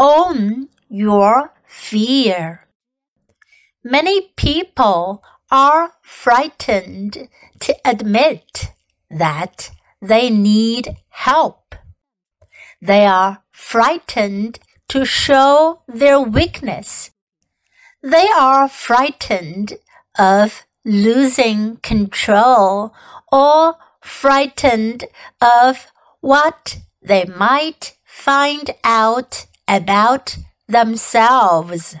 own your fear. Many people are frightened to admit that they need help. They are frightened to show their weakness. They are frightened of losing control or frightened of what they might find out about themselves.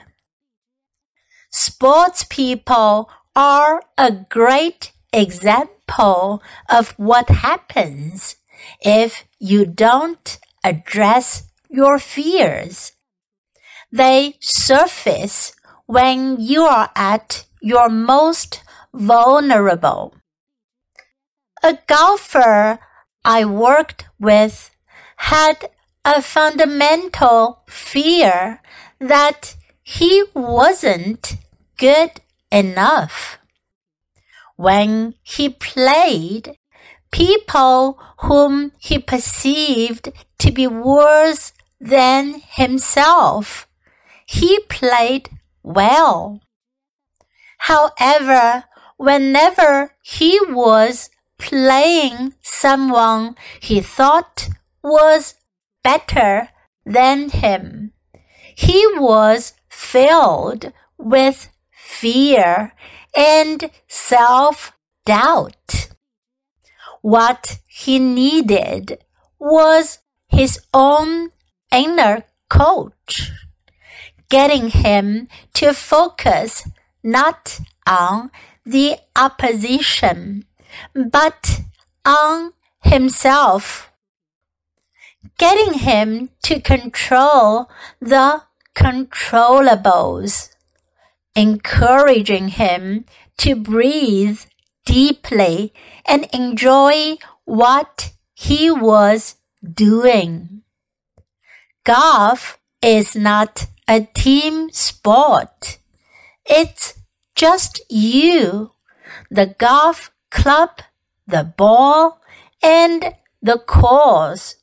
Sports people are a great example of what happens if you don't address your fears. They surface when you are at your most vulnerable. A golfer I worked with had a fundamental fear that he wasn't good enough. When he played, people whom he perceived to be worse than himself, he played well. However, whenever he was playing someone he thought was better than him, he was filled with fear and self doubt. What he needed was his own inner coach, getting him to focus not on the opposition, but on himself, getting him to control the controllables encouraging him to breathe deeply and enjoy what he was doing. Golf is not a team sport. It's just you, the golf club, the ball, and the course.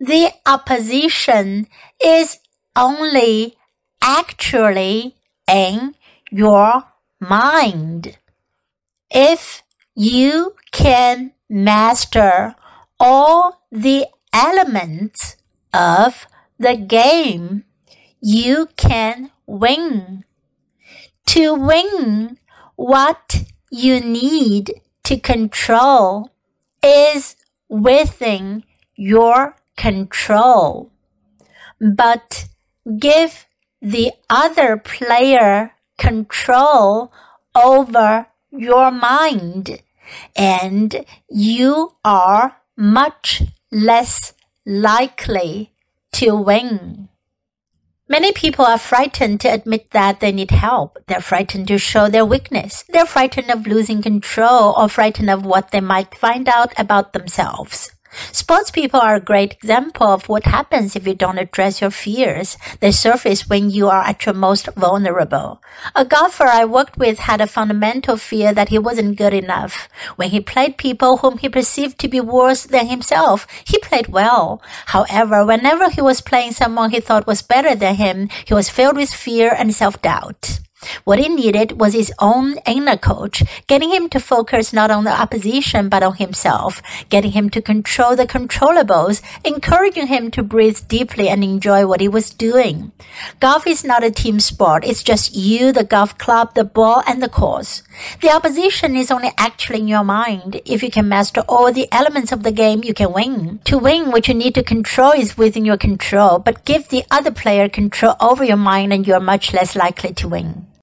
The opposition is only actually in your mind. If you can master all the elements of the game, you can win. To win, what you need to control is within your control. But give the other player control over your mind and you are much less likely to win. Many people are frightened to admit that they need help. They're frightened to show their weakness. They're frightened of losing control or frightened of what they might find out about themselves. Sports people are a great example of what happens if you don't address your fears. They surface when you are at your most vulnerable. A golfer I worked with had a fundamental fear that he wasn't good enough. When he played people whom he perceived to be worse than himself, he played well. However, whenever he was playing someone he thought was better than him, he was filled with fear and self-doubt. What he needed was his own inner coach, getting him to focus not on the opposition but on himself, getting him to control the controllables, encouraging him to breathe deeply and enjoy what he was doing. Golf is not a team sport. It's just you, the golf club, the ball, and the course. The opposition is only actually in your mind. If you can master all the elements of the game, you can win. To win, what you need to control is within your control, but give the other player control over your mind and you're much less likely to win.